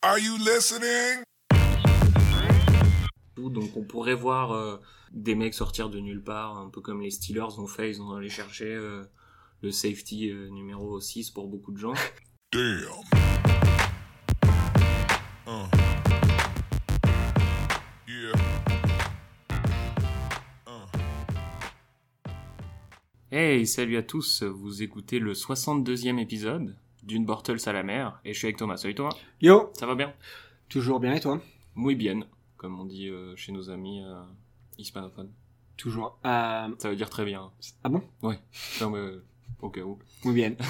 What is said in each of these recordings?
Are you listening? Donc on pourrait voir euh, des mecs sortir de nulle part, un peu comme les Steelers ont fait, ils ont allé chercher euh, le safety euh, numéro 6 pour beaucoup de gens. Damn. Uh. Yeah. Uh. Hey, salut à tous, vous écoutez le 62e épisode d'une Bortles à la mer, et je suis avec Thomas. Salut Thomas, Yo, ça va bien? Toujours bien et toi? Muy bien, comme on dit euh, chez nos amis euh, hispanophones. Toujours. Euh, Ça veut dire très bien. ah bon? Ouais, non mais euh, au cas où. Muy bien.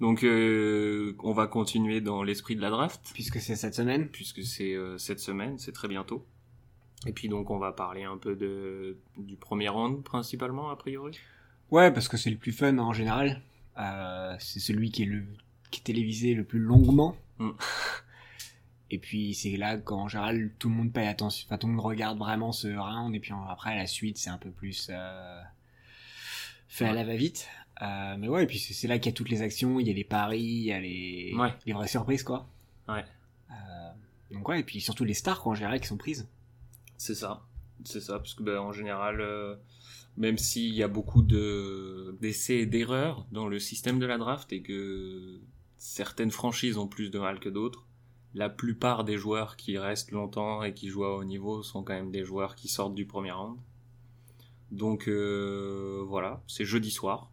Donc on va continuer dans l'esprit de la draft. Puisque c'est cette semaine. puisque c'est cette semaine, c'est très bientôt. Et puis donc on va parler un peu de du premier round principalement a priori? Ouais, parce que c'est le plus fun en général. Euh, c'est celui qui est le qui est télévisé le plus longuement. Mm. Et puis c'est là qu'en général tout le monde paye attention, enfin tout le monde regarde vraiment ce round et puis après la suite c'est un peu plus euh, fait à la va-vite. Euh, mais ouais, et puis c'est c'est là qu'il y a toutes les actions, il y a les paris, il y a les, Ouais. les vraies surprises quoi. Ouais. Euh, donc ouais, et puis surtout les stars quoi, en général qui sont prises. C'est ça, c'est ça, parce que ben, en général, euh, même s'il y a beaucoup de d'essais et d'erreurs dans le système de la draft et que certaines franchises ont plus de mal que d'autres, la plupart des joueurs qui restent longtemps et qui jouent à haut niveau sont quand même des joueurs qui sortent du premier round. Donc euh, voilà, c'est jeudi soir,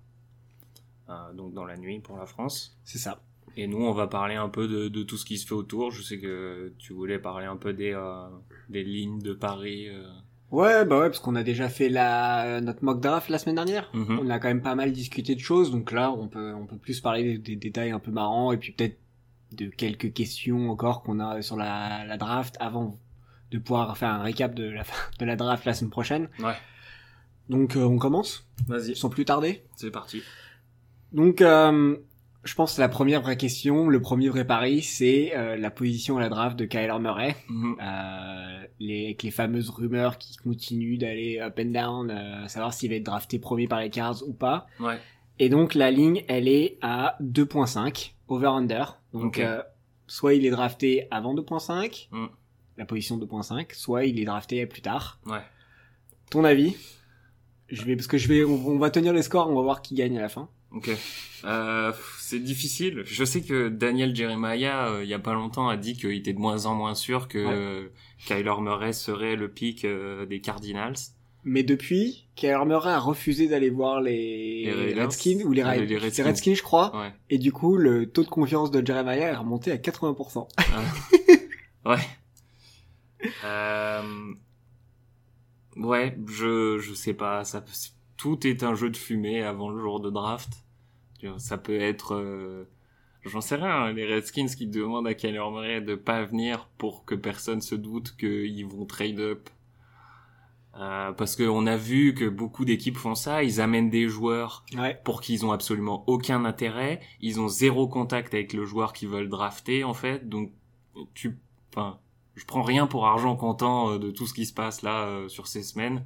euh, donc dans la nuit pour la France. C'est ça. Et nous, on va parler un peu de, de tout ce qui se fait autour. Je sais que tu voulais parler un peu des, euh, des lignes de Paris. euh. Ouais, bah ouais, parce qu'on a déjà fait la notre mock draft la semaine dernière. Mhm. On a quand même pas mal discuté de choses, donc là on peut on peut plus parler des, détails un peu marrants et puis peut-être de quelques questions encore qu'on a sur la, la draft avant de pouvoir faire un récap de la de la draft la semaine prochaine. Ouais. Donc euh, on commence Vas-y, sans plus tarder. c'est parti. Donc euh, je pense que la première vraie question, le premier vrai pari, c'est euh, la position à la draft de Kyler Murray. Mhm. Euh, les, avec les fameuses rumeurs qui continuent d'aller up and down, euh, savoir s'il va être drafté premier par les Cards ou pas. Ouais, Et donc la ligne, elle est à 2.5, over-under. Donc euh, soit il est drafté avant 2.5, Mm. la position 2.5, soit il est drafté plus tard. ouais. Ton avis? Je vais, parce que je vais, on, on va tenir les scores, on va voir qui gagne à la fin. Ok. Euh, c'est difficile. Je sais que Daniel Jeremiah, euh, il y a pas longtemps, a dit qu'il était de moins en moins sûr que Ouais. euh, Kyler Murray serait le pick euh, des Cardinals. Mais depuis, Kyler Murray a refusé d'aller voir les, Les Redskins, ou les, Ah, Ra- les c'est Redskins. Redskins, je crois. Ouais. Et du coup, le taux de confiance de Jeremiah est remonté à 80%. Ouais. Euh... Ouais, je je sais pas. Ça, tout est un jeu de fumée avant le jour de draft. Ça peut être, euh, j'en sais rien. hein, Les Redskins qui demandent à Kyler Murray de pas venir pour que personne se doute qu'ils vont trade up. Euh, parce qu'on a vu que beaucoup d'équipes font ça. Ils amènent des joueurs Ouais. pour qu'ils ont absolument aucun intérêt. Ils ont zéro contact avec le joueur qu'ils veulent drafter, en fait. Donc, tu, enfin, je prends rien pour argent comptant euh, de tout ce qui se passe là euh, sur ces semaines.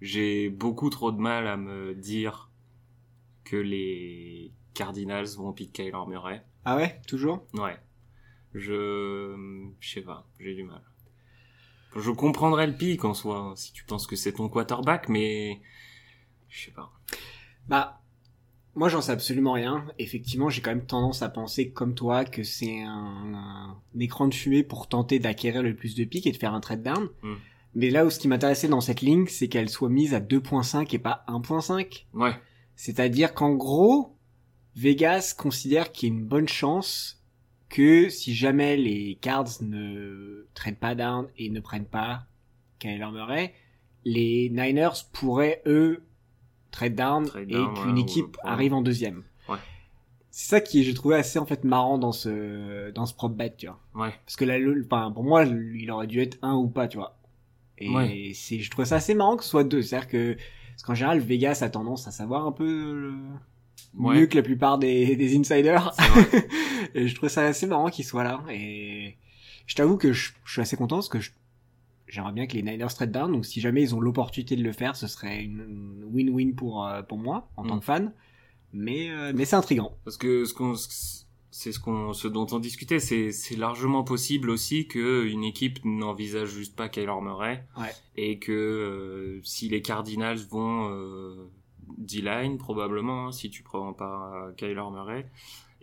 J'ai beaucoup trop de mal à me dire que les Cardinals vont pick Kyler Murray. Ah ouais, toujours? Ouais. Je, je sais pas, j'ai du mal. Je comprendrais le pic en soi, hein, si tu penses que c'est ton quarterback, mais je sais pas. Bah, moi j'en sais absolument rien. Effectivement, j'ai quand même tendance à penser comme toi que c'est un, un écran de fumée pour tenter d'acquérir le plus de pics et de faire un trade down. Mm. Mais là où ce qui m'intéressait dans cette ligne, c'est qu'elle soit mise à 2.5 et pas 1.5. Ouais. C'est-à-dire qu'en gros, Vegas considère qu'il y a une bonne chance que si jamais les Cards ne traitent pas down et ne prennent pas Kyler Murray, les Niners pourraient eux trade down Trade et qu'une ouais, équipe ouais. arrive en deuxième. Ouais. C'est ça qui j'ai trouvé assez en fait marrant dans ce dans ce prop bet, tu vois. Ouais. Parce que là, le, enfin, pour moi, il aurait dû être un ou pas, tu vois. Et c'est, je trouve ça assez marrant que ce soit deux. C'est-à-dire que, parce qu'en général, Vegas a tendance à savoir un peu euh, Ouais. mieux que la plupart des, des insiders. Et je trouve ça assez marrant qu'il soit là. Et je t'avoue que je, je suis assez content parce que j'aimerais bien que les Niners trade down. Donc si jamais ils ont l'opportunité de le faire, ce serait une win-win pour, euh, pour moi, en tant Mm. que fan. Mais, euh, mais c'est intriguant. Parce que ce qu'on, c'est ce qu'on, ce dont on discutait. C'est, c'est largement possible aussi que une équipe n'envisage juste pas Kyler Murray Ouais. et que euh, si les Cardinals vont euh, D-line probablement, hein, si tu prends pas Kyler Murray,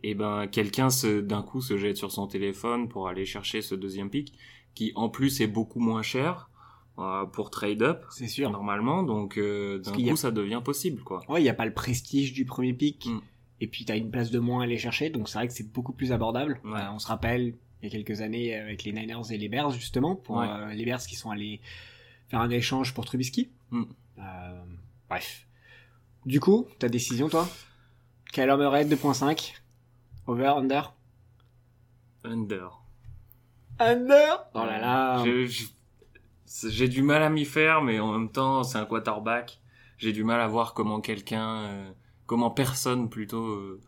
et ben quelqu'un se, d'un coup se jette sur son téléphone pour aller chercher ce deuxième pick qui en plus est beaucoup moins cher euh, pour trade up C'est sûr. normalement, donc euh, d'un a- coup ça devient possible quoi. Ouais, il n'y a pas le prestige du premier pick. Mm. Et puis, tu as une place de moins à aller chercher. Donc, c'est vrai que c'est beaucoup plus abordable. Ouais. Euh, on se rappelle, il y a quelques années, avec les Niners et les Bears, justement, pour Ouais. euh, les Bears qui sont allés faire un échange pour Trubisky. Mm. Euh, bref. Du coup, ta décision, toi? Kyler Murray, 2.5. Over, under? Under. Under? Oh là là J'ai du mal à m'y faire, mais en même temps, c'est un quarterback. J'ai du mal à voir comment quelqu'un, euh, comment personne plutôt, euh,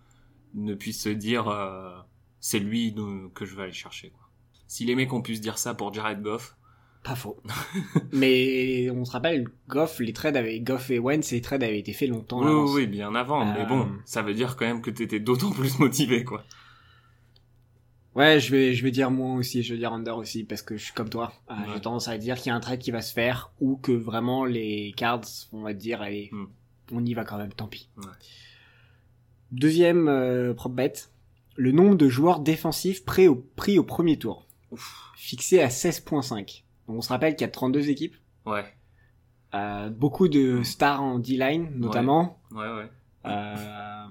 ne puisse se dire, euh, c'est lui que je vais aller chercher. Quoi. Si les mecs ont pu se dire ça pour Jared Goff, Pas faux. mais on se rappelle, Goff, les trades avec Goff et Wentz, les trades avaient été faits longtemps oui, oui, oui, bien avant. Euh, Mais bon, ça veut dire quand même que t'étais d'autant plus motivé, quoi. Ouais, je vais, je vais dire moi aussi, je vais dire under aussi, parce que je suis comme toi. Euh, Ouais. J'ai tendance à dire qu'il y a un trade qui va se faire, ou que vraiment les cards, on va dire, allez, Hmm. On y va quand même, tant pis. Ouais. Deuxième euh, prop bet, le nombre de joueurs défensifs pris au, pris au premier tour, Ouf. fixé à 16.5. Donc on se rappelle qu'il y a 32 équipes, Ouais, euh, beaucoup de stars en D-line notamment, ouais, ouais. euh,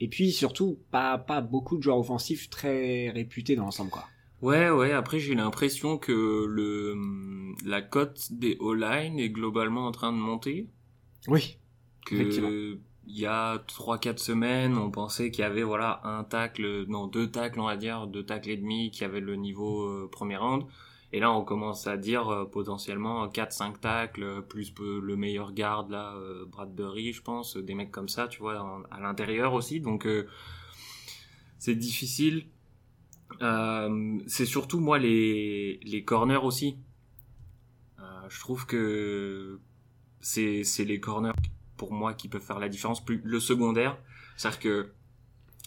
et puis surtout pas, pas beaucoup de joueurs offensifs très réputés dans l'ensemble quoi. Ouais, ouais, après j'ai l'impression que le, la cote des O-line est globalement en train de monter. Oui. Que il y a trois quatre semaines, on pensait qu'il y avait voilà un tacle, non deux tacles on va dire, deux tacles et demi qui avaient le niveau euh, premier round. Et là on commence à dire euh, potentiellement 4-5 tacles euh, plus le meilleur garde là, euh, Bradbury je pense, des mecs comme ça tu vois en- à l'intérieur aussi. Donc c'est difficile. C'est surtout moi les les corners aussi. Je trouve que c'est c'est les corners pour moi qui peuvent faire la différence. Plus le secondaire c'est à dire que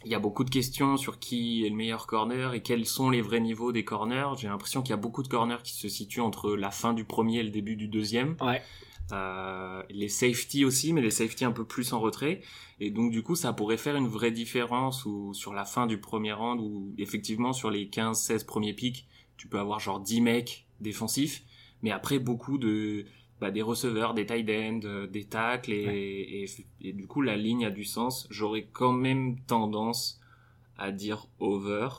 il y a beaucoup de questions sur qui est le meilleur corner et quels sont les vrais niveaux des corners. J'ai l'impression qu'il y a beaucoup de corners qui se situent entre la fin du premier et le début du deuxième. Ouais. euh, les safety aussi mais les safety un peu plus en retrait. Et donc du coup ça pourrait faire une vraie différence ou sur la fin du premier round ou effectivement sur les 15-16 premiers pics tu peux avoir genre 10 mecs défensifs. Mais après beaucoup de bah, des receveurs, des tight ends, euh, des tacles et, et, et du coup la ligne a du sens. J'aurais quand même tendance à dire over.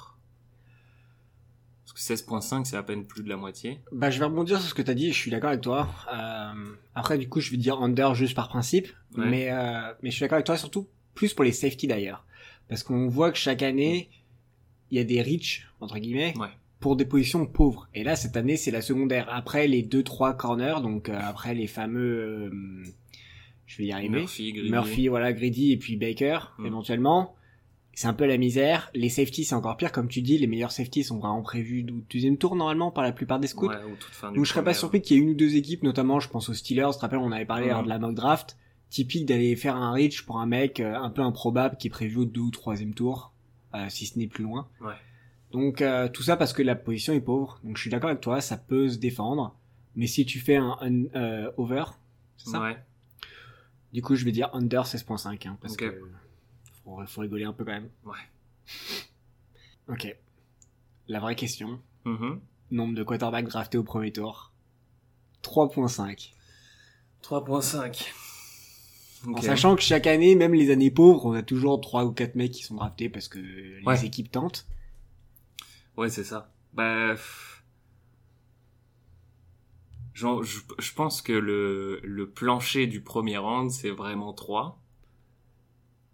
Parce que 16.5 c'est à peine plus de la moitié. Bah, je vais rebondir sur ce que t'as dit, je suis d'accord avec toi. Euh, après, du coup, je vais dire under juste par principe, Ouais. mais euh, mais je suis d'accord avec toi surtout plus pour les safety d'ailleurs, parce qu'on voit que chaque année il y a des reach entre guillemets Ouais. Pour des positions pauvres. Et là, cette année, c'est la secondaire. Après les deux trois corners, donc euh, après les fameux, euh, je vais y arriver. Murphy, Greedy. Murphy, voilà, Greedy et puis Baker, Mm. éventuellement. C'est un peu la misère. Les safeties, c'est encore pire. Comme tu dis, les meilleurs safeties sont vraiment prévus du deuxième tour, normalement, par la plupart des scouts. Ouais, ou toute fin du Donc je serais pas surpris qu'il y ait une ou deux équipes, notamment je pense aux Steelers, je te rappelle on avait parlé Mhm. lors de la mock draft, typique d'aller faire un reach pour un mec euh, un peu improbable qui est prévu au deux ou troisième tour, euh, si ce n'est plus loin. Ouais. Donc euh, tout ça parce que la position est pauvre, donc je suis d'accord avec toi, ça peut se défendre, mais si tu fais un, un, euh, over, c'est ça Ouais. Du coup je vais dire under 16.5, hein, parce Ok. que faut, faut rigoler un peu quand même. Ouais. Ok. La vraie question, Mhm. nombre de quarterbacks draftés au premier tour 3.5. 3.5. En sachant que chaque année, même les années pauvres, on a toujours trois ou quatre mecs qui sont draftés parce que les Ouais. équipes tentent. Ouais, c'est ça. Bah. Genre, je, je pense que le, le plancher du premier round, c'est vraiment 3.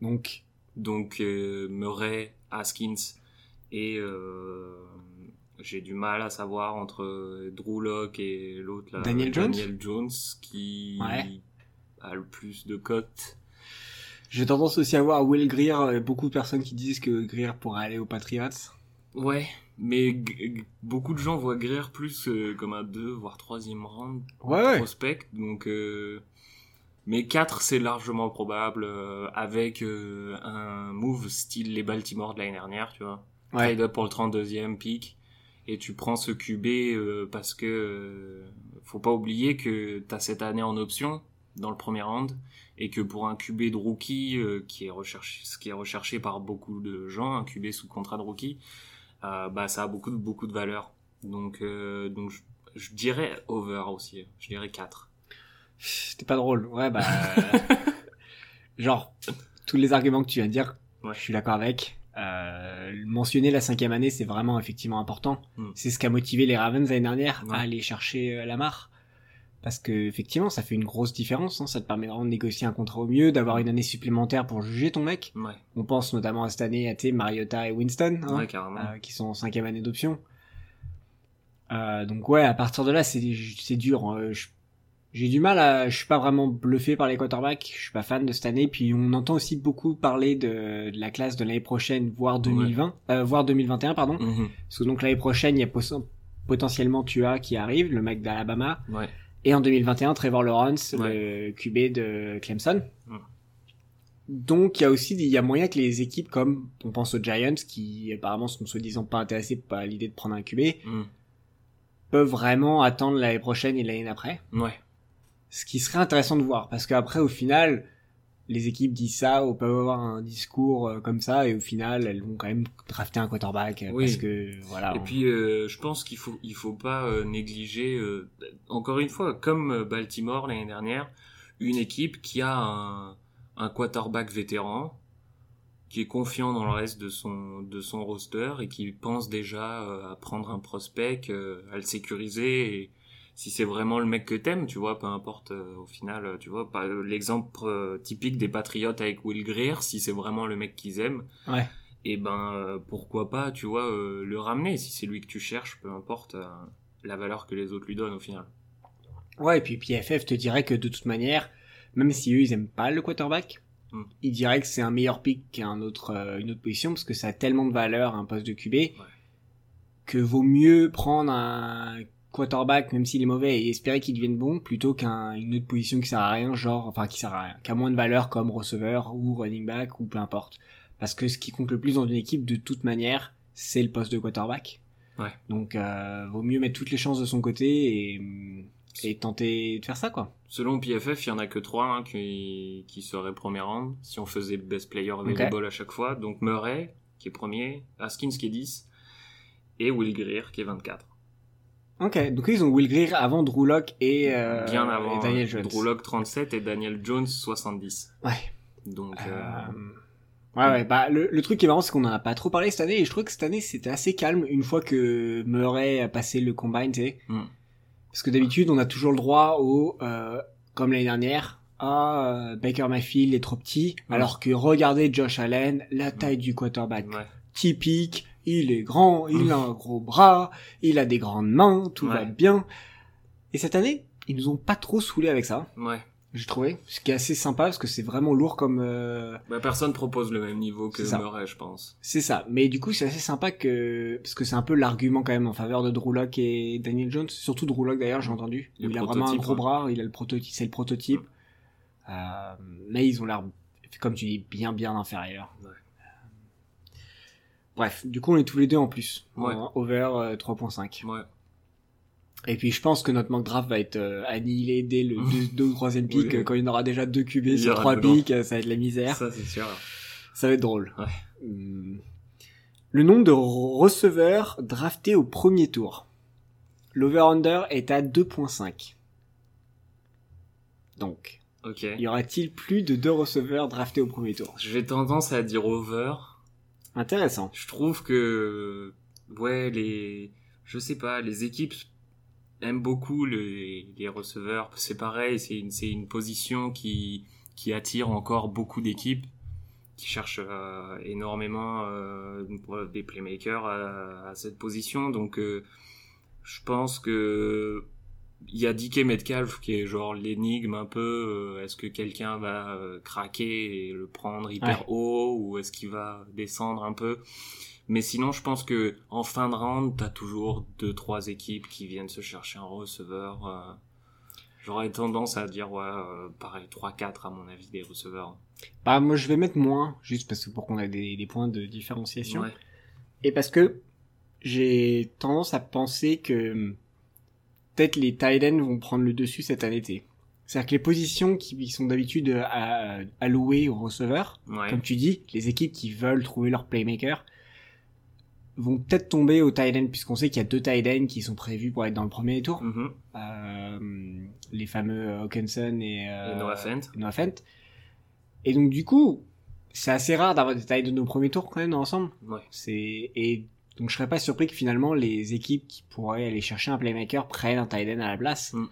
Donc, Donc, euh, Murray, Haskins et euh, j'ai du mal à savoir entre Drew Lock et l'autre là, Daniel Jones? Daniel Jones qui Ouais. a le plus de cotes. j'ai tendance aussi à voir Will Greer, beaucoup de personnes qui disent que Greer pourrait aller aux Patriots. Ouais, mais beaucoup de gens voient Greer plus euh, comme un 2 voire troisième round Ouais, ouais. prospect, donc euh, Mais 4, c'est largement probable euh, avec euh, un move style les Baltimore de l'année dernière, tu vois. Ouais. Trade up pour le 32e pick. Et tu prends ce QB euh, parce que euh, faut pas oublier que tu as cette année en option dans le premier round et que pour un QB de rookie euh, qui est recherché ce qui est recherché par beaucoup de gens un QB sous contrat de rookie bah ça a beaucoup de beaucoup de valeur donc euh, donc je, je dirais over aussi je dirais 4 C'était pas drôle. Ouais, bah. genre, tous les arguments que tu viens de dire, Ouais. je suis d'accord avec. Euh, mentionner la cinquième année, c'est vraiment effectivement important. Mm. C'est ce qui a motivé les Ravens l'année dernière Ouais. à aller chercher euh, Lamar. Parce que effectivement, ça fait une grosse différence. Hein. Ça te permet vraiment de négocier un contrat au mieux, d'avoir une année supplémentaire pour juger ton mec. ouais On pense notamment à cette année à sais, Mariota et Winston, hein, ouais carrément euh, qui sont en cinquième année d'option. Euh, donc ouais, à partir de là, c'est c'est dur. hein. J'ai du mal à, je suis pas vraiment bluffé par les quarterbacks. Je suis pas fan de cette année. Puis on entend aussi beaucoup parler de, de la classe de l'année prochaine, voire 2020, euh, voire 2021, pardon. Mhm. Parce que donc l'année prochaine, il y a potentiellement Tua qui arrive, le mec d'Alabama. ouais Et en 2021, Trevor Lawrence, Ouais. le QB de Clemson. Mm. Donc il y a aussi il y a moyen que les équipes comme on pense aux Giants qui apparemment sont soi-disant pas intéressés par l'idée de prendre un QB Mhm. peuvent vraiment attendre l'année prochaine et l'année d'après. ouais Ce qui serait intéressant de voir parce qu'après au final les équipes disent ça ou peuvent avoir un discours euh, comme ça et au final elles vont quand même drafter un quarterback euh, Oui. parce que voilà. Et on- puis, euh, je pense qu'il faut, il faut pas euh, négliger, euh, encore une fois, comme Baltimore l'année dernière, une équipe qui a un, un quarterback vétéran, qui est confiant dans le reste de son, de son roster et qui pense déjà à prendre un prospect, à le sécuriser et si c'est vraiment le mec que t'aimes, tu vois, peu importe euh, au final, euh, tu vois, euh, l'exemple euh, typique des Patriots avec Will Greer, si c'est vraiment le mec qu'ils aiment, ouais. et ben euh, pourquoi pas tu vois le ramener si c'est lui que tu cherches peu importe la valeur que les autres lui donnent au final Ouais, et puis PFF te dirait que de toute manière, même si eux ils aiment pas le quarterback, Hmm. ils diraient que c'est un meilleur pick qu'un autre, une autre position parce que ça a tellement de valeur un poste de QB que vaut mieux prendre un quarterback même s'il est mauvais et espérer qu'il devienne bon plutôt qu'une autre position qui sert à rien, genre enfin qui sert à rien, qui a moins de valeur comme receveur ou running back ou peu importe. Parce que ce qui compte le plus dans une équipe de toute manière, c'est le poste de quarterback. Ouais. Donc euh, vaut mieux mettre toutes les chances de son côté et, et tenter de faire ça quoi. selon PFF il y en a que trois hein, qui, qui seraient premier round si on faisait best player available à chaque fois donc Murray qui est premier Haskins qui est 10 et Will Greer qui est 24 Ok, donc ils ont Will Greer avant Drew Lock et, euh, bien avant et Daniel hein, Jones. Drew Lock 37 et Daniel Jones 70 Ouais. donc Euh, euh, Ouais, ouais, bah, le, le truc qui est marrant, c'est qu'on en a pas trop parlé cette année, et je trouve que cette année, c'était assez calme une fois que Murray a passé le combine, tu sais. Mm. Parce que d'habitude, on a toujours le droit au, euh, comme l'année dernière, ah, euh, Baker Mayfield est trop petit, Mm. alors que regardez Josh Allen, la taille du quarterback. ouais Typique, il est grand, il a un gros bras, il a des grandes mains, tout va bien. Et cette année, ils nous ont pas trop saoulé avec ça, ouais j'ai trouvé. Ce qui est assez sympa, parce que c'est vraiment lourd comme, euh, bah, personne propose le même niveau que. Murray je pense C'est ça. Mais du coup, c'est assez sympa que, parce que c'est un peu l'argument quand même en faveur de Drew Lock et Daniel Jones. Surtout Drew Lock d'ailleurs, j'ai entendu. Le il a vraiment un gros bras, il a le prototype, c'est le prototype. Euh, mais ils ont l'air, comme tu dis, bien bien inférieurs. Ouais. Euh, Bref, du coup, on est tous les deux en plus. Ouais. En over euh, 3.5. ouais Et puis, je pense que notre manque draft va être euh, annihilé dès le 2 ou 3 pick, Oui. euh, quand il y en aura déjà 2 QB sur aura 3 dedans. picks, euh, ça va être la misère. ça c'est sûr Ça va être drôle. Ouais. Hum. Le nombre de receveurs draftés au premier tour. L'over-under est à 2.5. Donc, ok y aura-t-il plus de deux receveurs draftés au premier tour? J'ai tendance à dire over Intéressant. je trouve que ouais les je sais pas les équipes aiment beaucoup les, les receveurs c'est pareil c'est une c'est une position qui qui attire encore beaucoup d'équipes qui cherchent euh, énormément euh, des playmakers à, à cette position donc euh, je pense que il y a DK Metcalf qui est genre l'énigme un peu euh, est-ce que quelqu'un va euh, craquer et le prendre hyper Ouais. haut ou est-ce qu'il va descendre un peu? Mais sinon je pense que en fin de round t'as toujours deux trois équipes qui viennent se chercher un receveur euh, J'aurais tendance à dire, ouais, euh, pareil, 3-4 à mon avis des receveurs. Bah, moi, je vais mettre moins, juste parce que pour qu'on ait des, des points de différenciation. Ouais. Et parce que j'ai tendance à penser que peut-être les tight ends vont prendre le dessus cette année. C'est-à-dire que les positions qui sont d'habitude à- allouées aux receveurs, Ouais. comme tu dis, les équipes qui veulent trouver leur playmaker vont peut-être tomber au tight end puisqu'on sait qu'il y a deux tight ends qui sont prévus pour être dans le premier tour, Mhm. Euh, les fameux Hawkinson et, euh, Et Noah Fent. Noah Fent. Et donc du coup, c'est assez rare d'avoir des tight ends au premier tour quand même ensemble. Ouais. C'est et donc je serais pas surpris que finalement les équipes qui pourraient aller chercher un playmaker prennent un tight end à la place Mm.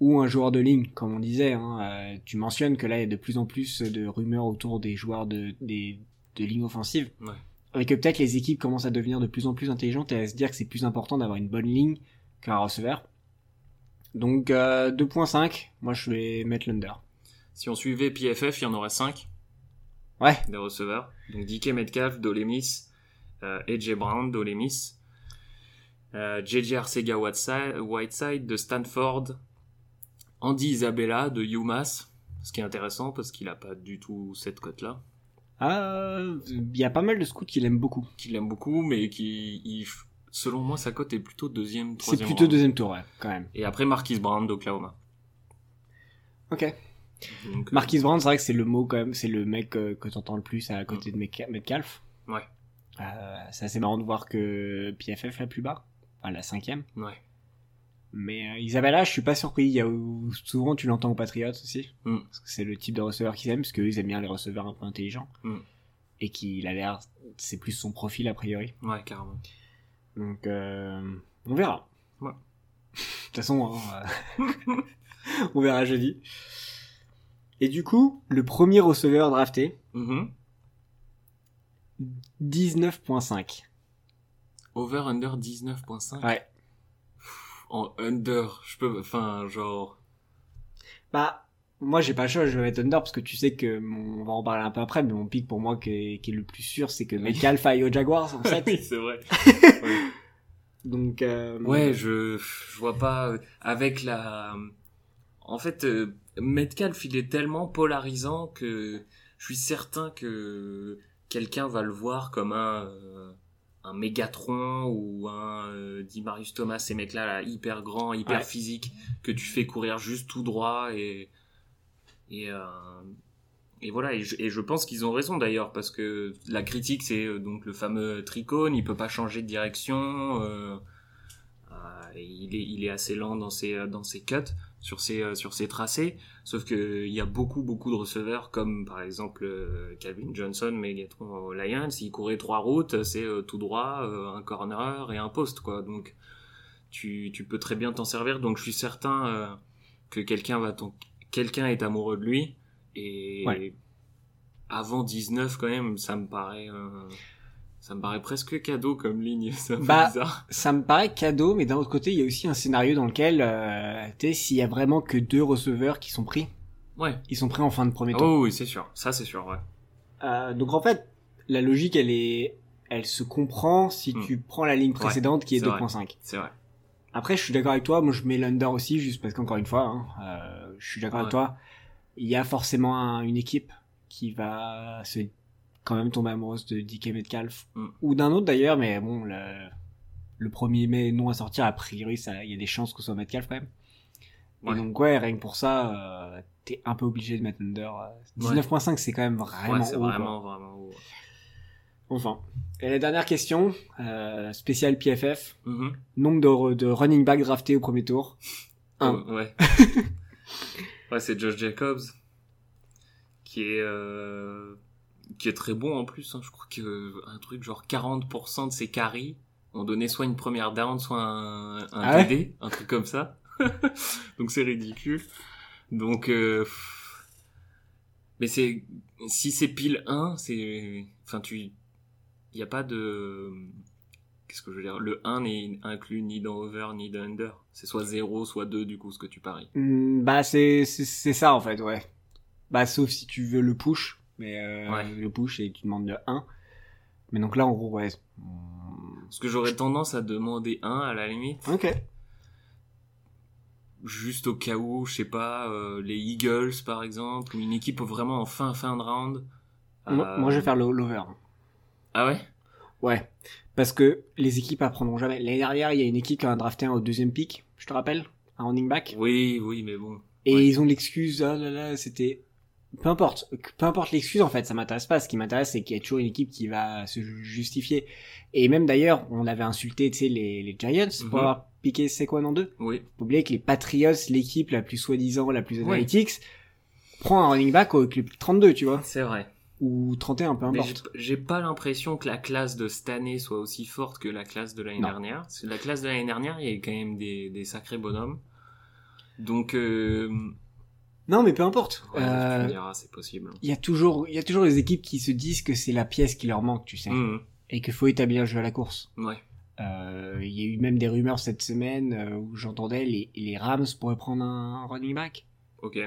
ou un joueur de ligne comme on disait. Hein. Euh, tu mentionnes que là il y a de plus en plus de rumeurs autour des joueurs de des de ligne offensive. Ouais. Et que peut-être les équipes commencent à devenir de plus en plus intelligentes et à se dire que c'est plus important d'avoir une bonne ligne qu'un receveur. Donc euh, 2.5, moi je vais mettre l'under. Si on suivait PFF, il y en aurait 5 Ouais. des receveurs. Donc DK Metcalf, Dolemis, AJ Brown, Dolemis, euh, JJ Arcega Whiteside, de Stanford, Andy Isabella de UMass, ce qui est intéressant parce qu'il a pas du tout cette cote-là, Ah, il y a pas mal de scouts qui l'aiment beaucoup. qu'il aime beaucoup, mais qui, il- selon moi, sa cote est plutôt deuxième, C'est troisième. plutôt round. deuxième tour, ouais, quand même. Et après Marquis Brown d'Oklahoma. Ok. Donc, euh, Marquis Brown, c'est vrai que c'est le mot quand même, c'est le mec euh, que t'entends le plus à côté de Metca- Metcalf. Ouais. Euh, c'est assez marrant de voir que PFF la plus bas, enfin la cinquième. ouais. Mais euh, Isabella, je suis pas surpris. Il y a souvent tu l'entends aux Patriots aussi, Mm. parce que c'est le type de receveur qu'ils aiment, parce qu'ils aiment bien les receveurs un peu intelligents. Mm. Et qu'il a l'air, c'est plus son profil a priori. Ouais, carrément. Donc, euh, on verra. Ouais. De toute façon, hein, euh, on verra jeudi. Et du coup, le premier receveur drafté, Mhm. 19.5. Over under 19.5. Ouais. En under, je peux, enfin, genre, Bah, moi j'ai pas le choix, je vais mettre under parce que tu sais que mon- on va en parler un peu après, mais mon pic pour moi qui est, qui est le plus sûr, c'est que Metcalf aille aux Jaguars en fait. oui, c'est vrai. Donc, euh, Ouais, je, je vois pas, avec la, en fait, euh, Metcalf, il est tellement polarisant que je suis certain que quelqu'un va le voir comme un, euh, un Mégatron ou un euh, dit Marius Thomas, ces mecs-là, là, hyper grands, hyper Ouais. physiques, que tu fais courir juste tout droit et, et, euh, et voilà, et je, et je pense qu'ils ont raison d'ailleurs, parce que la critique, c'est euh, donc le fameux tricône, il peut pas changer de direction, il, est, il est assez lent dans ses, dans ses cuts, sur ses, euh, sur tracés, sauf que il y a beaucoup, beaucoup de receveurs, comme par exemple euh, Calvin Johnson, Megatron aux Lions, il courait trois routes, c'est euh, tout droit, un corner et un poste, quoi, donc tu, tu peux très bien t'en servir, donc je suis certain que quelqu'un va t'en- quelqu'un est amoureux de lui, et Ouais. avant 19 quand même, ça me paraît... euh, ça me paraît presque cadeau comme ligne, peu Bah, bizarre. ça me paraît cadeau, mais d'un autre côté, il y a aussi un scénario dans lequel, euh, tu sais, s'il y a vraiment que deux receveurs qui sont pris, Ouais. ils sont pris en fin de premier tour. Oh oui, c'est sûr. Ça, c'est sûr, ouais. Euh, donc en fait, la logique, elle est, elle se comprend si Hmm. tu prends la ligne précédente qui est c'est vrai. 2.5. C'est vrai. Après, je suis d'accord avec toi. Moi, je mets l'under aussi, juste parce qu'encore une fois, hein, euh, je suis d'accord avec toi. Il y a forcément un- une équipe qui va se quand même tomber amoureuse de DK Metcalf Mm. ou d'un autre d'ailleurs, mais bon, le, le premier mai non à sortir, a priori, ça, il y a des chances que ce soit Metcalf quand même. Ouais. Et donc ouais, rien que pour ça, euh, t'es un peu obligé de mettre under. euh, 19.5, c'est quand même vraiment ouais, c'est haut. quoi. vraiment, vraiment haut. Enfin. Et la dernière question, euh, spéciale PFF, Mhm. nombre de, de running back draftés au premier tour. Un. Oh, ouais. ouais, c'est Josh Jacobs. Qui est, euh, qui est très bon en plus. hein. Je crois que un truc genre 40% de ses carries ont donné soit une première down, soit un, un Ah ouais TD, un truc comme ça. Donc c'est ridicule. Donc, euh, mais c'est, si c'est pile 1, c'est, enfin tu, il y a pas de, qu'est-ce que je veux dire, le 1 n'est inclus ni dans over ni dans under. C'est soit 0, soit 2 du coup ce que tu paries. Hmm, bah c'est c'est ça en fait, ouais. Bah sauf si tu veux le push, mais euh, Ouais. le push et tu demandes le 1. Mais donc là en gros ouais. Parce que j'aurais tendance à demander 1 à la limite. Ok. juste au cas où, je sais pas, euh, les Eagles par exemple, ou une équipe vraiment en fin fin de round. Moi, Euh, moi, je vais faire l'over. Ah ouais? Ouais. Parce que les équipes apprendront jamais. L'année dernière, il y a une équipe qui a drafté un au deuxième pick, je te rappelle, un running back? Oui, oui, mais bon. Et Ouais. ils ont l'excuse, ah là là, c'était... Peu importe, peu importe l'excuse en fait, ça m'intéresse pas. Ce qui m'intéresse, c'est qu'il y a toujours une équipe qui va se justifier. Et même d'ailleurs, on avait insulté, tu sais, les, les Giants Mhm. pour avoir piqué c'est quoi en deux. Oui, Faut oublier que les Patriots, l'équipe la plus soi-disant, la plus analytics, prend un running back au club 32, tu vois, c'est vrai. ou 31, peu importe. j'ai- pas l'impression que la classe de cette année soit aussi forte que la classe de l'année dernière. La classe de l'année dernière, il y avait quand même des, des sacrés bonhommes. Donc, euh, Non, mais peu importe. ouais, Euh, tu me diras, c'est possible. il y a toujours, il y a toujours les équipes qui se disent que c'est la pièce qui leur manque, tu sais, Mhm. et qu'il faut établir le jeu à la course. Ouais. Euh, Il y a eu même des rumeurs cette semaine euh, où j'entendais les, les Rams pourraient prendre un running back. Ok.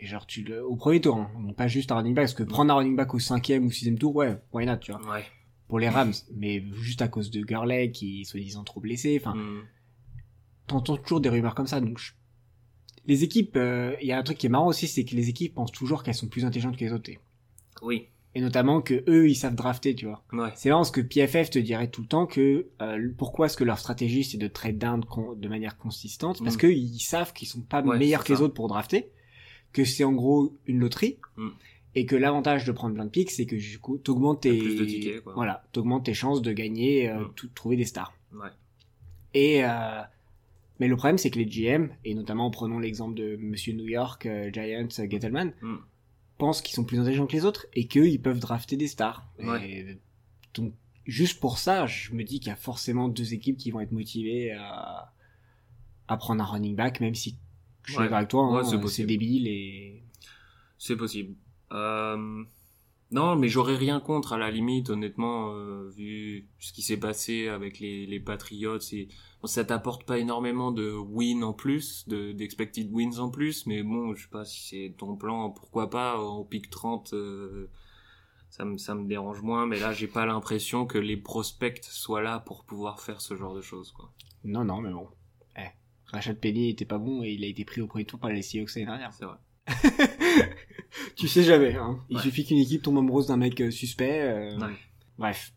Et genre tu le, au premier tour, hein, donc pas juste un running back, parce que prendre un running back au cinquième ou sixième tour, ouais, why not, tu vois. Ouais. Pour les Rams, mais juste à cause de Gurley qui est soi-disant trop blessé, enfin, Mhm. t'entends toujours des rumeurs comme ça, donc je- les équipes, euh, il y a un truc qui est marrant aussi, c'est que les équipes pensent toujours qu'elles sont plus intelligentes que les autres. Oui. Et notamment que eux, ils savent drafter, tu vois. Ouais. C'est marrant parce que PFF te dirait tout le temps que euh, pourquoi est-ce que leur stratégie c'est de trade down de manière consistante? Parce Mm. qu'ils savent qu'ils sont pas Ouais, meilleurs que les autres pour drafter, que c'est en gros une loterie Mm. et que l'avantage de prendre plein de picks c'est que du coup t'augmentes tes plus de tickets, quoi. voilà t'augmentes tes chances de gagner euh, Mm. tout- trouver des stars. Ouais. Et euh, mais le problème c'est que les GM et notamment prenons l'exemple de Monsieur New York euh, Giants euh, Gettleman Mm. pensent qu'ils sont plus intelligents que les autres et qu'ils peuvent drafter des stars. Ouais. Et donc, juste pour ça, je me dis qu'il y a forcément deux équipes qui vont être motivées à, à prendre un running back, même si je suis Ouais. d'accord avec toi, hein, c'est c'est possible. débile et... C'est possible. Euh, Non, mais j'aurais rien contre à la limite, honnêtement, euh, vu ce qui s'est passé avec les, les Patriots. Et... Bon, ça t'apporte pas énormément de wins en plus, de d'expected wins en plus, mais bon, je sais pas si c'est ton plan, pourquoi pas, en pick 30, euh, ça, me, ça me dérange moins, mais là, j'ai pas l'impression que les prospects soient là pour pouvoir faire ce genre de choses, quoi. Non, non, mais bon. Eh, Rashad Penny était pas bon et il a été pris au premier tour par les Seahawks l'année dernière. C'est vrai. tu sais jamais, hein. Il Ouais. suffit qu'une équipe tombe amoureuse d'un mec euh, suspect. euh, Ouais. Bref.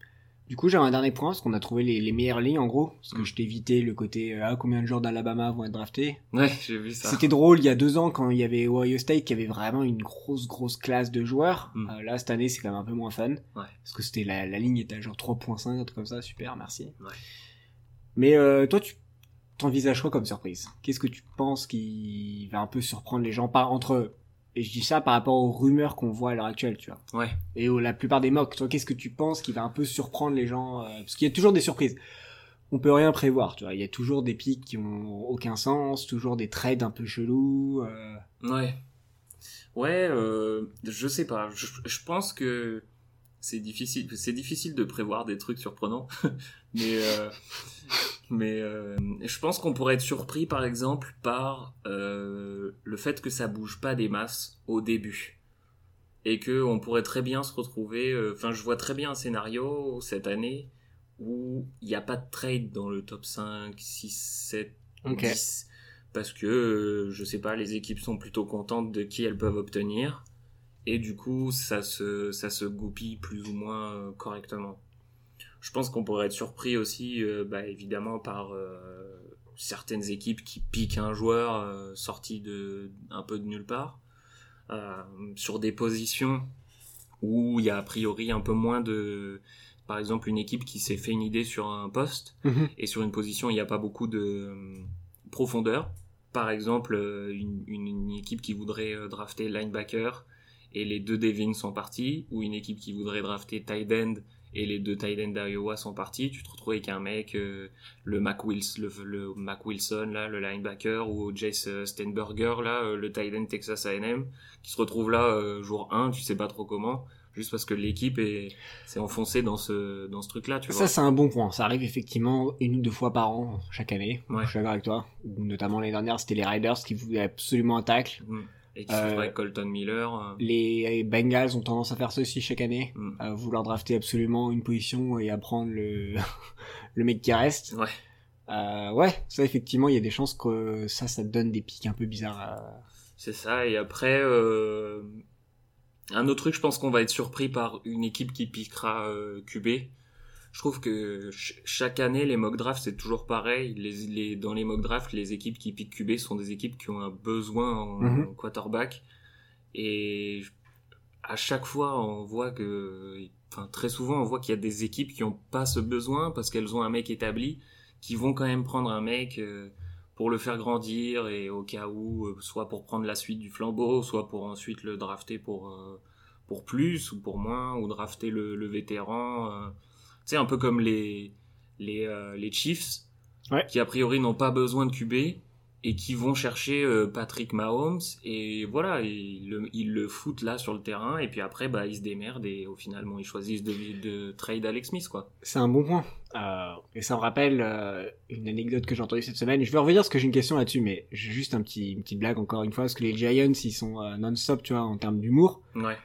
Du coup, j'ai un dernier point, parce qu'on a trouvé les, les meilleures lignes, en gros. Parce que Mm. je t'ai évité le côté, euh, ah, combien de joueurs d'Alabama vont être draftés? Ouais, j'ai vu ça. C'était drôle il y a deux ans quand il y avait Ohio State qui avait vraiment une grosse grosse classe de joueurs. Mm. Euh, là cette année c'est quand même un peu moins fun. Ouais. Parce que c'était la, la ligne était à genre 3.5 un truc comme ça, super, merci. Ouais. Mais euh, toi tu t'envisages quoi comme surprise? Qu'est-ce que tu penses qui va un peu surprendre les gens par entre et je dis ça par rapport aux rumeurs qu'on voit à l'heure actuelle, tu vois. Ouais. Et aux, la plupart des mocks, toi qu'est-ce que tu penses qui va un peu surprendre les gens euh, Parce qu'il y a toujours des surprises. On peut rien prévoir, tu vois. Il y a toujours des pics qui ont aucun sens, toujours des trades un peu chelous. euh, Ouais. Ouais, euh, je sais pas. Je, je pense que c'est difficile. C'est difficile de prévoir des trucs surprenants, mais euh, mais euh, je pense qu'on pourrait être surpris, par exemple, par euh, le fait que ça bouge pas des masses au début et que on pourrait très bien se retrouver. euh, Enfin, je vois très bien un scénario cette année où il n'y a pas de trade dans le top 5, 6, 7, Ok. 10 parce que je sais pas les équipes sont plutôt contentes de qui elles peuvent obtenir et du coup ça se ça se goupille plus ou moins correctement je pense qu'on pourrait être surpris aussi euh, bah, évidemment par euh, certaines équipes qui piquent un joueur euh, sorti de un peu de nulle part sur des positions où il y a a priori un peu moins de par exemple une équipe qui s'est fait une idée sur un poste et sur une position il n'y a pas beaucoup de profondeur. Par exemple, une, une- une équipe qui voudrait drafter linebacker et les deux Devins sont partis, ou une équipe qui voudrait drafter tight end et les deux tight ends d'Iowa sont partis, tu te retrouves avec un mec, euh, le, Mac Wilson, le, le Mac Wilson, là, le linebacker, ou Jace euh, Steinberger, là, euh, le tight end Texas A&M, qui se retrouve là euh, jour 1, tu sais pas trop comment, juste parce que l'équipe est s'est enfoncée dans ce dans ce truc là tu vois Ça, c'est un bon point. Ça arrive effectivement une ou deux fois par an, chaque année. Ouais. Je suis d'accord avec toi. Ou notamment l'année dernière, c'était les Riders qui voulaient absolument un tacle. Mm. Et qui Euh, ferait Colton Miller euh, Les Bengals ont tendance à faire ça aussi chaque année. Mm. À vouloir drafter absolument une position et à prendre le, le mec qui reste. ouais Euh, ouais, ça effectivement, il y a des chances que ça, ça donne des pics un peu bizarres. euh. C'est ça, et après, euh, un autre truc, je pense qu'on va être surpris par une équipe qui piquera euh, QB. Je trouve que ch- chaque année, les mock drafts, c'est toujours pareil. Les, les, dans les mock drafts, les équipes qui piquent QB sont des équipes qui ont un besoin en Mhm. quarterback. Et à chaque fois, on voit que, enfin, très souvent, on voit qu'il y a des équipes qui n'ont pas ce besoin parce qu'elles ont un mec établi, qui vont quand même prendre un mec euh, pour le faire grandir et au cas où, euh, soit pour prendre la suite du flambeau, soit pour ensuite le drafter pour euh, pour plus ou pour moins, ou drafter le, le vétéran. Tu sais, un peu comme les les euh, les Chiefs, Ouais. qui a priori n'ont pas besoin de QB et qui vont chercher euh, Patrick Mahomes et voilà ils le, ils le foutent là sur le terrain et puis après bah ils se démerdent et au final bon, ils choisissent de, de trade Alex Smith quoi C'est un bon point. Euh, et ça me rappelle une anecdote que j'ai entendue cette semaine. Je vais revenir parce que j'ai une question là-dessus, mais j'ai juste un petit, une petite blague encore une fois, parce que les Giants, ils sont non-stop, tu vois, en termes d'humour. ouais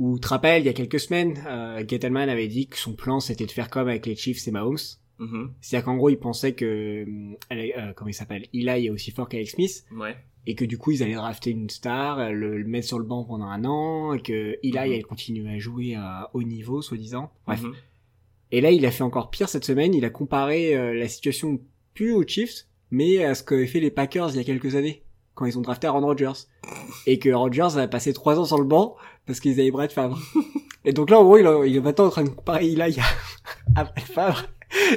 Où, tu te rappelles, il y a quelques semaines, euh, Gettleman avait dit que son plan, c'était de faire comme avec les Chiefs et Mahomes. Mhm. C'est-à-dire qu'en gros, il pensait que, euh, euh, comment il s'appelle, Eli est aussi fort qu'Alex Smith, ouais et que du coup, ils allaient drafter une star, euh, le, le mettre sur le banc pendant un an, et que Eli allait continuer à jouer à haut niveau, soi-disant. Bref. Mhm. Et là, il a fait encore pire cette semaine. Il a comparé euh, la situation plus aux Chiefs, mais à ce qu'avaient fait les Packers il y a quelques années, quand ils ont drafté Aaron Rodgers. Et que Rodgers a passé trois ans sur le banc parce qu'ils avaient Brett Favre. Et donc là, en gros, il, il est maintenant en train de comparer Eli à Brett Favre.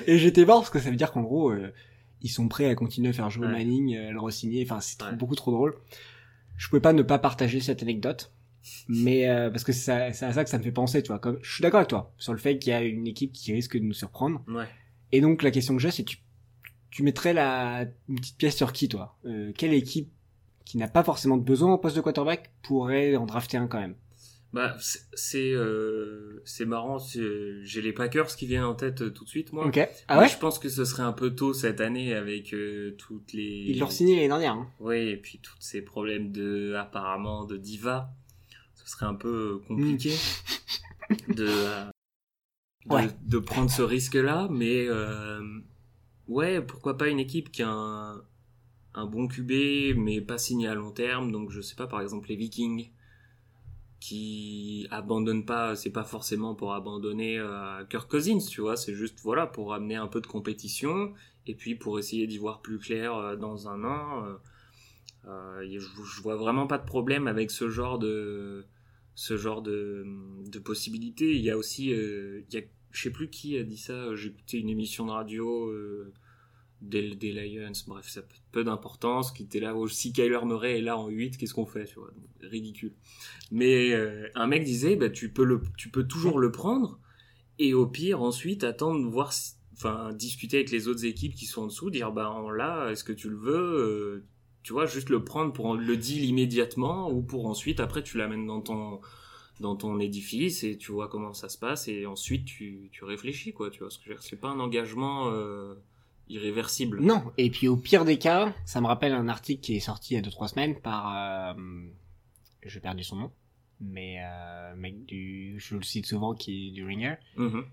Et j'étais mort parce que ça veut dire qu'en gros, euh, ils sont prêts à continuer à faire jouer Ouais. Manning, euh, le re-signer. Enfin, c'est Ouais. beaucoup trop drôle. Je pouvais pas ne pas partager cette anecdote. Mais euh, parce que c'est à c'est à ça que ça me fait penser, tu vois. Comme, je suis d'accord avec toi sur le fait qu'il y a une équipe qui risque de nous surprendre. ouais Et donc la question que j'ai, c'est tu, tu mettrais la une petite pièce sur qui, toi? Euh, Quelle équipe qui n'a pas forcément de besoin en poste de quarterback pourrait en drafter un quand même bah c'est euh, c'est marrant j'ai les Packers qui viennent en tête euh, tout de suite moi Ok. Ah Mais ouais je pense que ce serait un peu tôt cette année avec euh, toutes les Ils l'ont signé l'année dernière. Hein. Oui, et puis tous ces problèmes de, apparemment, de diva, ce serait un peu compliqué de, euh, de, Ouais. de prendre ce risque-là, mais ouais, pourquoi pas une équipe qui a un, un bon QB, mais pas signé à long terme, donc je sais pas, par exemple les Vikings, qui abandonnent pas, c'est pas forcément pour abandonner euh, Kirk Cousins, tu vois, c'est juste voilà pour amener un peu de compétition et puis pour essayer d'y voir plus clair euh, dans un an. euh, euh, je, vois vraiment pas de problème avec ce genre de ce genre de, de possibilités. Il y a aussi, il y a, je sais plus qui a dit ça. J'ai écouté une émission de radio des, Lions. Bref, ça a peu- d'importance. Qui était là. si Kyler Murray est là en 8, qu'est-ce qu'on fait, tu vois Ridicule. Mais euh, un mec disait, bah tu peux le, tu peux toujours le prendre et au pire ensuite attendre voir, enfin discuter avec les autres équipes qui sont en dessous, dire bah est-ce que tu le veux euh, tu vois, juste le prendre pour le deal immédiatement ou pour ensuite, après, tu l'amènes dans ton, dans ton édifice et tu vois comment ça se passe et ensuite tu, tu réfléchis, quoi, tu vois. Ce que c'est pas un engagement euh, irréversible. Non. Et puis au pire des cas, ça me rappelle un article qui est sorti il y a 2-3 semaines par... Euh, j'ai perdu son nom. Mais euh, mec du... Je le cite souvent qui est du Ringer. Mhm.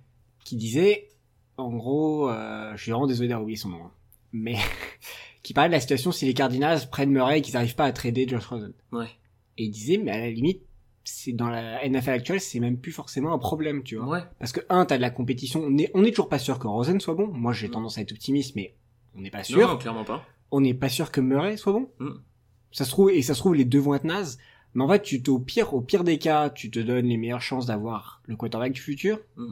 qui disait, en gros, euh, je suis vraiment désolé d'avoir oublié son nom, hein, mais qui parlait de la situation si les Cardinals prennent Murray et qu'ils n'arrivent pas à trader Josh Rosen. Ouais. Et il disait, mais à la limite, c'est dans la NFL actuelle, c'est même plus forcément un problème, tu vois. Ouais. Parce que un, t'as de la compétition. On est, on est toujours pas sûr que Rosen soit bon. Moi, j'ai Mm. tendance à être optimiste, mais on n'est pas sûr. non, clairement pas. On n'est pas sûr que Murray soit bon. Mm. Ça se trouve et ça se trouve les deux vont être nazes. Mais en fait, tu au pire, au pire des cas, tu te donnes les meilleures chances d'avoir le quarterback du futur. Mm.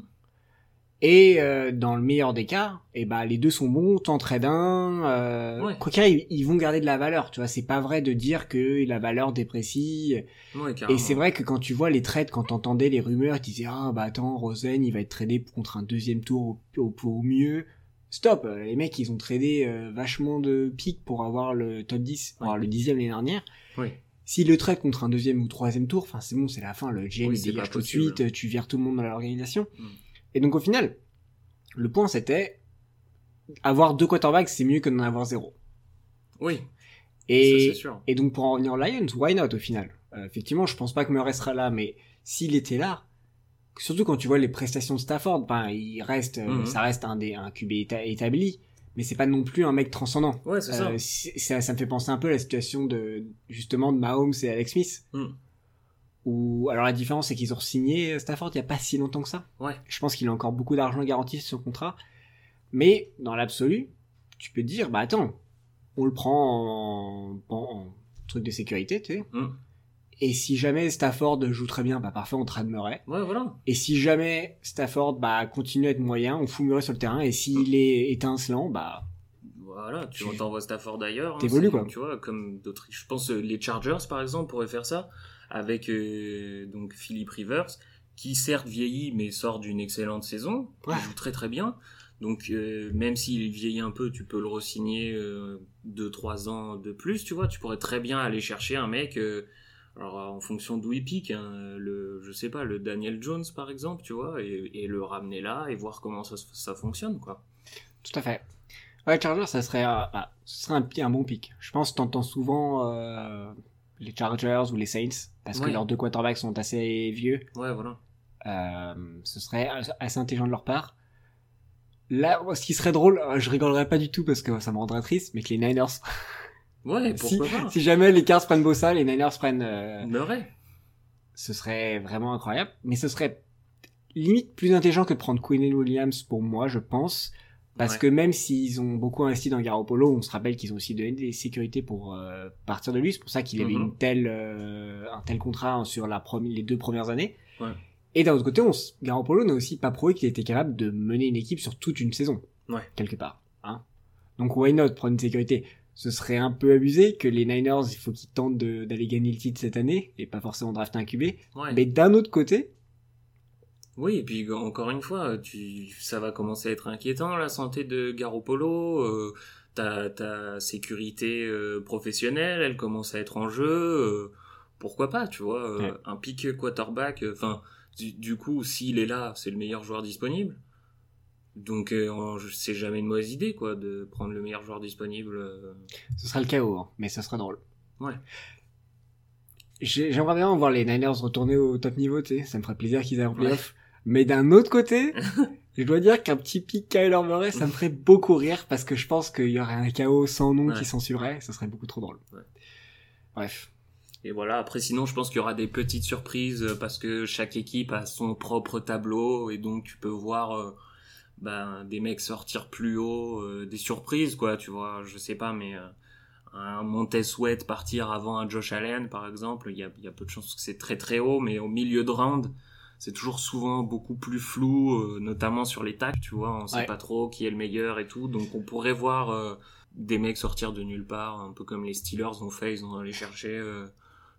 Et euh, dans le meilleur des cas, et ben les deux sont bons, t'en trades un. Euh, Ouais. Quoi qu'il arrive, ils vont garder de la valeur. Tu vois, c'est pas vrai de dire que la valeur déprécie. Ouais. Et c'est vrai que quand tu vois les trades, quand t'entendais les rumeurs, ils disaient ah bah attends Rosen il va être tradé contre un deuxième tour au, au, au mieux. Stop, euh, les mecs ils ont tradé euh, vachement de pics pour avoir le top 10, pour Ouais. avoir le dixième l'année dernière. Oui. S'ils le trade contre un deuxième ou troisième tour, enfin c'est bon, c'est la fin, le GM Oui, il dégage tout de suite, tu vires tout le monde dans l'organisation. Mm. Et donc au final, le point c'était avoir deux quarterbacks c'est mieux que d'en avoir zéro. Oui, Et c'est sûr. et donc pour en revenir aux Lions, why not au final? Euh, Effectivement, je pense pas que Murray sera là, mais s'il était là, surtout quand tu vois les prestations de Stafford, ben il reste, euh, Mhm. ça reste un des un QB éta- établi, mais c'est pas non plus un mec transcendant. Ouais, c'est. Euh, c'est- ça, ça me fait penser un peu à la situation de justement de Mahomes et Alex Smith. Mm. Où alors la différence c'est qu'ils ont signé Stafford il y a pas si longtemps que ça. Ouais. Je pense qu'il a encore beaucoup d'argent garanti sur son contrat, mais dans l'absolu, tu peux te dire bah attends, on le prend en, en- en truc de sécurité, tu sais. Mm. Et si jamais Stafford joue très bien, bah parfait, on trade Murray. Ouais, voilà. Et si jamais Stafford bah continue à être moyen, on fout Murray sur le terrain. Et s'il est étincelant, bah Voilà, tu Tu- t'envoies Stafford d'ailleurs. hein, T'évolues, c'est- quoi. Tu vois, comme d'autres. Je pense euh, les Chargers, par exemple, pourraient faire ça avec euh, donc Philip Rivers, qui certes vieillit, mais sort d'une excellente saison. Ouais. Il joue très très bien. Donc euh, même s'il vieillit un peu, tu peux le re-signer 2-3 ans de plus, tu vois. Tu pourrais très bien aller chercher un mec. euh, alors en fonction d'où il pique, hein, le, je sais pas, le Daniel Jones par exemple, tu vois, et, et le ramener là et voir comment ça, ça fonctionne, quoi. tout à fait. Ouais, Chargers, ça serait, euh, bah, ce serait un, un bon pic. Je pense que t'entends souvent euh, les Chargers ou les Saints parce que leurs deux quarterbacks sont assez vieux. Ouais, voilà. Euh, ce serait assez intelligent de leur part. Là, ce qui serait drôle, euh, je rigolerais pas du tout parce que ça me rendrait triste, mais que les Niners, Ouais, si, pourquoi pas si jamais les Cards prennent Bossa, les Niners prennent, euh, Murray. ce serait vraiment incroyable. Mais ce serait limite plus intelligent que de prendre Quinn Williams pour moi, je pense. Parce Ouais. que même s'ils ont beaucoup investi dans Garoppolo, on se rappelle qu'ils ont aussi donné des sécurités pour euh, partir de lui. C'est pour ça qu'il avait Mhm. une telle, euh, un tel contrat sur la les deux premières années. Ouais. Et d'un autre côté, on, Garoppolo n'a aussi pas prouvé qu'il était capable de mener une équipe sur toute une saison. Ouais. Quelque part. Hein Donc why not prendre une sécurité? Ce serait un peu abusé que les Niners, il faut qu'ils tentent d'aller gagner le titre cette année et pas forcément drafter un QB. Ouais. Mais d'un autre côté, Oui, et puis encore une fois, tu, ça va commencer à être inquiétant la santé de Garoppolo. Euh, ta, ta sécurité euh, professionnelle, elle commence à être en jeu. euh, pourquoi pas, tu vois, euh, Ouais. un pick quarterback. euh, Enfin, du, du coup, s'il est là, c'est le meilleur joueur disponible. Donc, euh, c'est jamais une mauvaise idée, quoi, de prendre le meilleur joueur disponible. ce sera le chaos, hein, mais ce sera drôle. Ouais. J'ai- J'aimerais bien voir les Niners retourner au top niveau, tu sais, ça me ferait plaisir qu'ils aillent en playoff. Mais d'un autre côté, je dois dire qu'un petit pic Kyler Murray, ça me ferait beaucoup rire parce que je pense qu'il y aurait un chaos sans nom Ouais. qui s'en suivrait, ce serait beaucoup trop drôle. Ouais. Bref. Et voilà, après sinon je pense qu'il y aura des petites surprises euh, parce que chaque équipe a son propre tableau et donc tu peux voir euh, ben, des mecs sortir plus haut, euh, des surprises quoi, tu vois, je sais pas, mais euh, un Montez Sweat partir avant un Josh Allen par exemple, il y a, il y a peu de chances que c'est très très haut, mais au milieu de round, c'est toujours souvent beaucoup plus flou, euh, notamment sur les tacs, tu vois, on sait Ouais. pas trop qui est le meilleur et tout, donc on pourrait voir euh, des mecs sortir de nulle part, un peu comme les Steelers ont fait, ils ont allé chercher euh,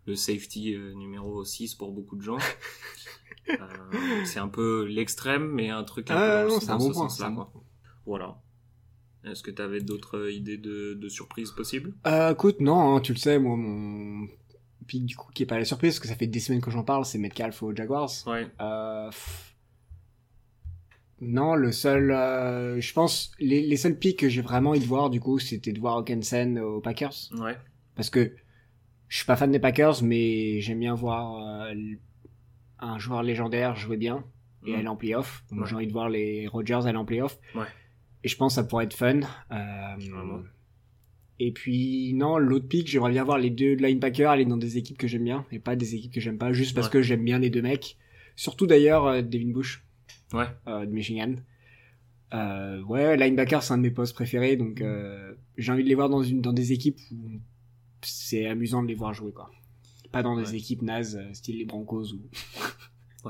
le safety numéro 6 pour beaucoup de gens. C'est un peu l'extrême, mais un truc un Ah, peu non, un dans bon ce point, sens-là, un quoi. Voilà. Est-ce que tu avais d'autres idées de, de surprises possibles? Écoute, non, hein, tu le sais, moi, mon du coup qui est pas la surprise, parce que ça fait des semaines que j'en parle, c'est Metcalf aux Jaguars. Ouais. Euh. Non, le seul, euh, je pense, les, les seuls pics que j'ai vraiment envie de voir, du coup, c'était de voir Hawkinson aux Packers. Ouais. Parce que je suis pas fan des Packers, mais j'aime bien voir euh, un joueur légendaire jouer bien et Mm. aller en playoff. Donc Ouais. j'ai envie de voir les Rodgers aller en playoff. Ouais. Et je pense que ça pourrait être fun. Euh. Et puis non, l'autre pick, j'aimerais bien voir les deux linebackers aller dans des équipes que j'aime bien et pas des équipes que j'aime pas, juste parce Ouais. que j'aime bien les deux mecs. Surtout d'ailleurs euh, Devin Bush Ouais. euh, de Michigan. Euh, ouais, linebacker c'est un de mes postes préférés, donc euh, j'ai envie de les voir dans une dans des équipes où c'est amusant de les voir jouer quoi. Pas dans des Ouais. équipes nazes, euh, style les Broncos ou.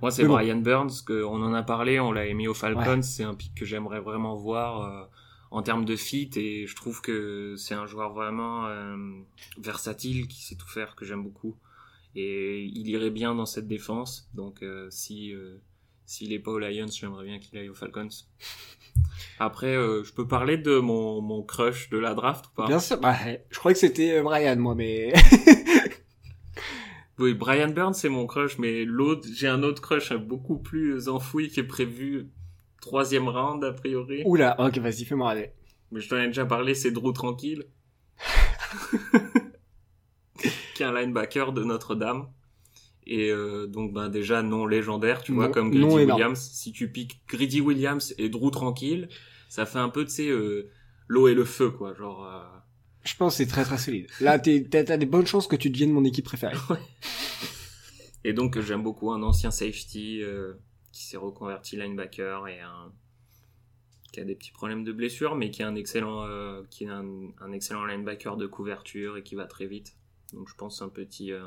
Moi, c'est bon. Brian Burns, que on en a parlé, on l'a mis au Falcons. C'est un pic que j'aimerais vraiment voir euh, en termes de fit et je trouve que c'est un joueur vraiment euh, versatile qui sait tout faire, que j'aime beaucoup. Et il irait bien dans cette défense. Donc, euh, si euh, s'il est pas aux Lions, j'aimerais bien qu'il aille aux Falcons. Après, euh, je peux parler de mon, mon crush de la draft ou pas? Bien sûr, bah, je crois que c'était euh, Brian moi, mais Oui, Brian Burns, c'est mon crush, mais l'autre, j'ai un autre crush hein, beaucoup plus enfoui qui est prévu troisième round a priori. oula, ok vas-y fais-moi aller. Mais je t'en ai déjà parlé, c'est Drew Tranquille. qui est un linebacker de Notre-Dame. Et euh, donc ben déjà non légendaire, tu vois, comme énorme. Williams. Si tu piques Grady Williams et Drew Tranquille, Ça fait un peu, tu sais, euh, l'eau et le feu, quoi. Genre, euh, Je pense que c'est très très solide. Là, t'as des bonnes chances que tu deviennes mon équipe préférée. Et donc, j'aime beaucoup un ancien safety euh, qui s'est reconverti linebacker et un qui a des petits problèmes de blessure, mais qui est un excellent, euh, qui est un, un excellent linebacker de couverture et qui va très vite. Donc, je pense un petit, euh,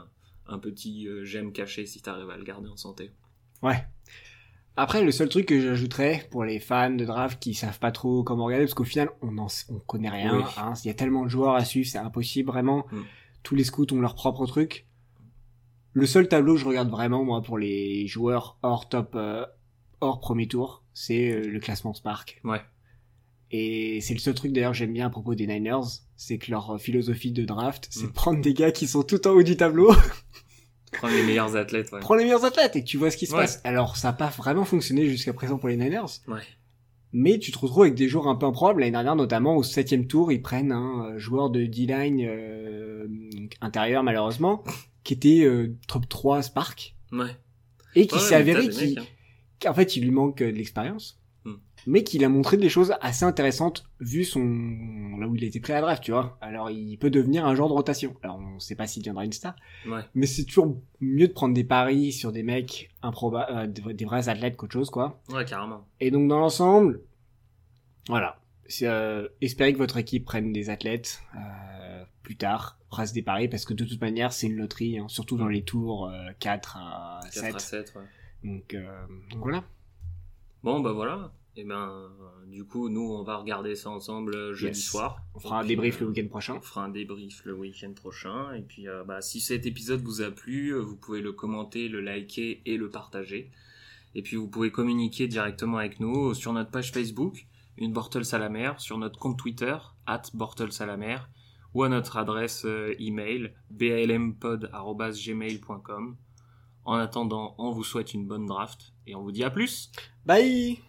un petit euh, j'aime caché si t'arrives à le garder en santé. Ouais. Après, le seul truc que j'ajouterais pour les fans de draft qui savent pas trop comment regarder, parce qu'au final, on en, on connaît rien. Oui. hein. Il y a tellement de joueurs à suivre, c'est impossible vraiment. Mm. Tous les scouts ont leur propre truc. Le seul tableau que je regarde vraiment, moi, pour les joueurs hors top, euh, hors premier tour, c'est euh, le classement Spark. Ouais. Et c'est le seul truc d'ailleurs que j'aime bien à propos des Niners, c'est que leur euh, philosophie de draft, c'est Mm. de prendre des gars qui sont tout en haut du tableau, Prendre les meilleurs athlètes, ouais. prendre les meilleurs athlètes et tu vois ce qui se Ouais. passe. Alors ça n'a pas vraiment fonctionné jusqu'à présent pour les Niners, Ouais. mais tu te retrouves avec des joueurs un peu improbables. L'année dernière, notamment au septième tour, ils prennent un euh, joueur de D-line euh, intérieur malheureusement, qui était euh, top 3 Spark, Ouais. et qui Ouais, s'est avéré mecs, hein. qu'en fait il lui manque euh, de l'expérience, Hmm. mais qu'il a montré des choses assez intéressantes vu son là où il a été pris à la draft, tu vois. Alors il peut devenir un genre de rotation. Alors on sait pas s'il deviendra une star, Ouais. mais c'est toujours mieux de prendre des paris sur des mecs improbables, euh, des des vrais athlètes qu'autre chose, quoi. Ouais, carrément. Et donc dans l'ensemble, voilà. Euh, espérez que votre équipe prenne des athlètes euh, plus tard, fasse des paris, parce que de toute manière c'est une loterie, hein, surtout dans les tours euh, 4 à 4 7. à 7, ouais. Donc, euh, donc voilà. Bon, bah voilà. Et ben, euh, du coup, nous, on va regarder ça ensemble euh, jeudi Yes. soir. On fera un puis, débrief le week-end prochain. On fera un débrief le week-end prochain. Et puis, bah, si cet épisode vous a plu, vous pouvez le commenter, le liker et le partager. Et puis, vous pouvez communiquer directement avec nous sur notre page Facebook, une la mer, sur notre compte Twitter, at mer, ou à notre adresse euh, email, balmpod.gmail.com. En attendant, on vous souhaite une bonne draft et on vous dit à plus! Bye